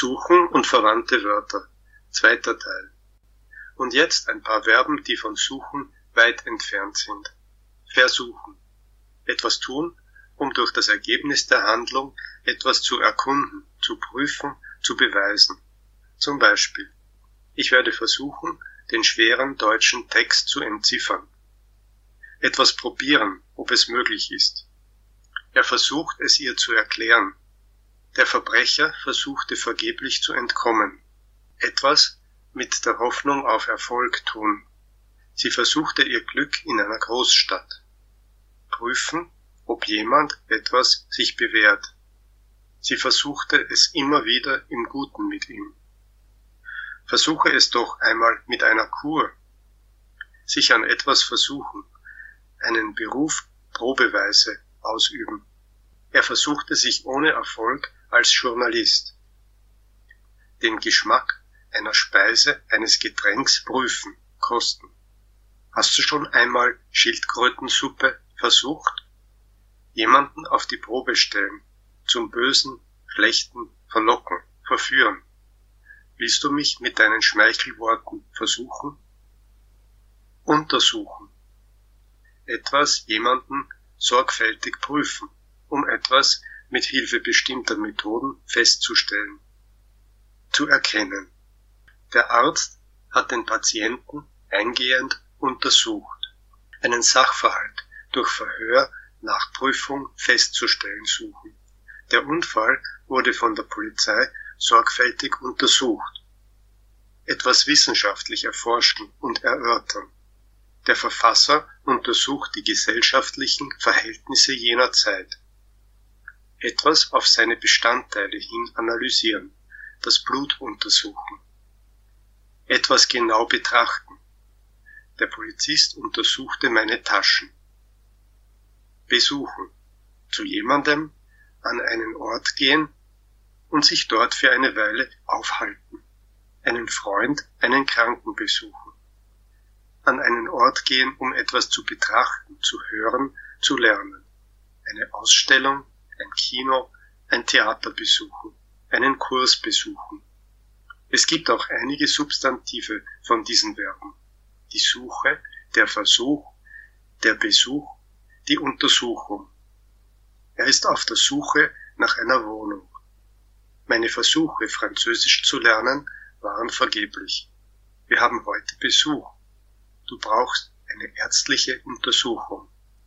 Suchen und verwandte Wörter. Zweiter Teil. Und jetzt ein paar Verben, die von suchen weit entfernt sind. Versuchen. Etwas tun, um durch das Ergebnis der Handlung etwas zu erkunden, zu prüfen, zu beweisen. Zum Beispiel. Ich werde versuchen, den schweren deutschen Text zu entziffern. Etwas probieren, ob es möglich ist. Er versucht es ihr zu erklären. Der Verbrecher versuchte vergeblich zu entkommen. Etwas mit der Hoffnung auf Erfolg tun. Sie versuchte ihr Glück in einer Großstadt. Prüfen, ob jemand etwas sich bewährt. Sie versuchte es immer wieder im Guten mit ihm. Versuche es doch einmal mit einer Kur. Sich an etwas versuchen, einen Beruf probeweise ausüben. Er versuchte sich ohne Erfolg als Journalist. Den Geschmack einer Speise, eines Getränks prüfen, kosten. Hast du schon einmal Schildkrötensuppe versucht? Jemanden auf die Probe stellen, zum Bösen, Schlechten verlocken, verführen. Willst du mich mit deinen Schmeichelworten versuchen? Untersuchen. Etwas, jemanden sorgfältig prüfen, um etwas mit Hilfe bestimmter Methoden festzustellen, zu erkennen. Der Arzt hat den Patienten eingehend untersucht, einen Sachverhalt durch Verhör, Nachprüfung festzustellen suchen. Der Unfall wurde von der Polizei sorgfältig untersucht. Etwas wissenschaftlich erforschen und erörtern. Der Verfasser untersucht die gesellschaftlichen Verhältnisse jener Zeit. Etwas auf seine Bestandteile hin analysieren, das Blut untersuchen. Etwas genau betrachten. Der Polizist untersuchte meine Taschen. Besuchen. Zu jemandem an einen Ort gehen und sich dort für eine Weile aufhalten. Einen Freund, einen Kranken besuchen an einen Ort gehen, um etwas zu betrachten, zu hören, zu lernen. Eine Ausstellung, Kino, ein Theater besuchen, einen Kurs besuchen. Es gibt auch einige Substantive von diesen Verben. Die Suche, der Versuch, der Besuch, die Untersuchung. Er ist auf der Suche nach einer Wohnung. Meine Versuche, Französisch zu lernen, waren vergeblich. Wir haben heute Besuch. Du brauchst eine ärztliche Untersuchung.